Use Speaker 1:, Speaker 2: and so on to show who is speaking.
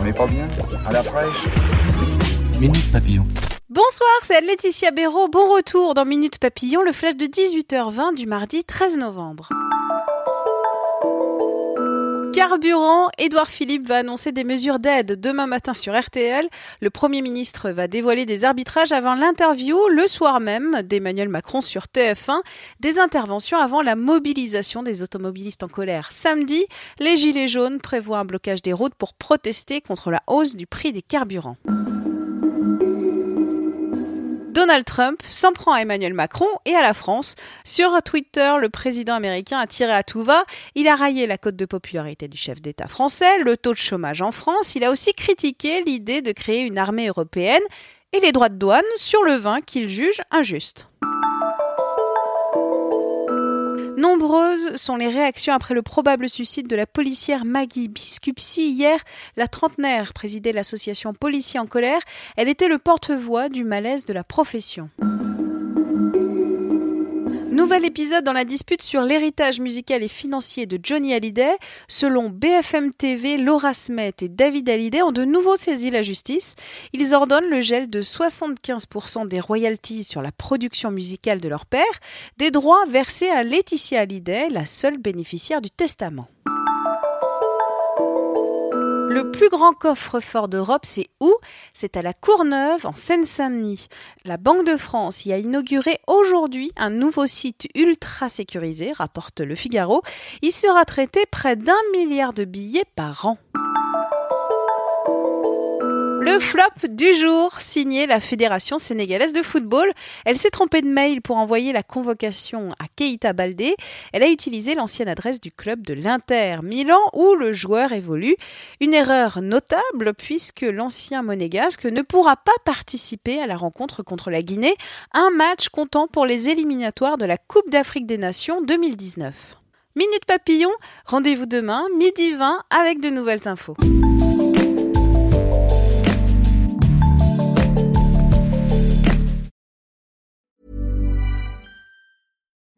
Speaker 1: On n'est pas bien À la fraîche
Speaker 2: Minute Papillon.
Speaker 3: Bonsoir, c'est Laetitia Béraud. Bon retour dans Minute Papillon, le flash de 18h20 du mardi 13 novembre. Carburant, Édouard Philippe va annoncer des mesures d'aide demain matin sur RTL. Le Premier ministre va dévoiler des arbitrages avant l'interview le soir même d'Emmanuel Macron sur TF1. Des interventions avant la mobilisation des automobilistes en colère. Samedi, les Gilets jaunes prévoient un blocage des routes pour protester contre la hausse du prix des carburants. Donald Trump s'en prend à Emmanuel Macron et à la France. Sur Twitter, le président américain a tiré à tout va. Il a raillé la cote de popularité du chef d'État français, le taux de chômage en France. Il a aussi critiqué l'idée de créer une armée européenne et les droits de douane sur le vin qu'il juge injustes. Nombreuses sont les réactions après le probable suicide de la policière Maggie Biscupsi. Hier, la trentenaire présidait l'association Policiers en colère. Elle était le porte-voix du malaise de la profession. Nouvel épisode dans la dispute sur l'héritage musical et financier de Johnny Hallyday. Selon BFM TV, Laura Smet et David Hallyday ont de nouveau saisi la justice. Ils ordonnent le gel de 75% des royalties sur la production musicale de leur père, des droits versés à Laetitia Hallyday, la seule bénéficiaire du testament. Le plus grand coffre-fort d'Europe, c'est où? C'est à la Courneuve, en Seine-Saint-Denis. La Banque de France y a inauguré aujourd'hui un nouveau site ultra sécurisé, rapporte Le Figaro. Il sera traité près d'un milliard de billets par an. Le flop du jour, signé la Fédération sénégalaise de football. Elle s'est trompée de mail pour envoyer la convocation à Keita Baldé. Elle a utilisé l'ancienne adresse du club de l'Inter Milan où le joueur évolue. Une erreur notable puisque l'ancien monégasque ne pourra pas participer à la rencontre contre la Guinée, un match comptant pour les éliminatoires de la Coupe d'Afrique des Nations 2019. Minute Papillon, rendez-vous demain, midi 20, avec de nouvelles infos.